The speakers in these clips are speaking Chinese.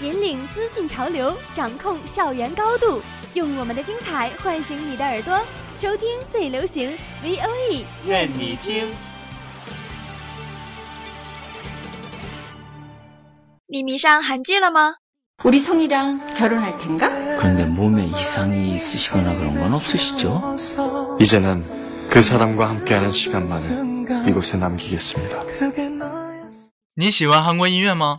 引领资讯潮流，掌控校园高度，用我们的精彩唤醒你的耳朵，收听最流行 V O E，愿你听。你迷上韩剧了吗？ 우리 성이랑 결혼할 텐가? 그런데 몸에 이상이 있으시거나 그런 건 없으시죠? 이제는 그 사람과 함께하는 시간만을 이곳에 남기겠습니다. 你喜欢韩国音乐吗？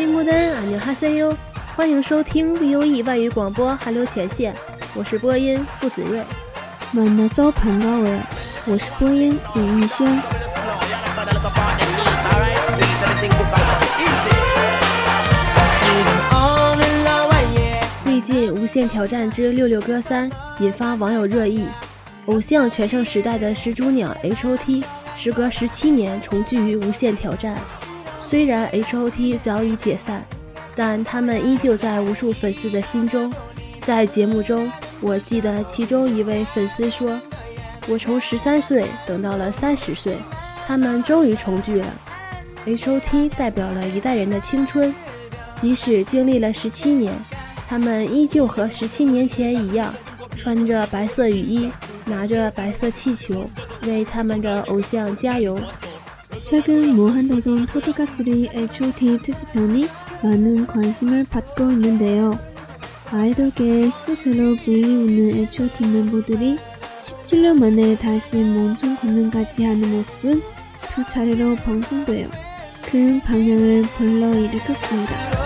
金木丹，俺妞哈塞哟！欢迎收听 V O E 外语广播韩流前线，我是播音付子睿。暖的都喷到我，我是播音李玉轩。最近《无限挑战之六六哥三》引发网友热议，偶像全盛时代的始祖鸟 H O T，时隔十七年重聚于《无限挑战》。虽然 H.O.T. 早已解散，但他们依旧在无数粉丝的心中。在节目中，我记得其中一位粉丝说：“我从十三岁等到了三十岁，他们终于重聚了。H.O.T. 代表了一代人的青春，即使经历了十七年。”他们依旧和十七年前一样，穿着白色雨衣，拿着白色气球，为他们的偶像加油。 최근 무한도전 토드가3 H.O.T. 특집편이 많은 관심을 받고 있는데요. 아이돌계의 시조새로 불리우는 H.O.T. 멤버들이 17년 만에 다시 몬촌 공연까지 하는 모습은 두 차례로 방송되어 큰 방향을 불러일으켰습니다.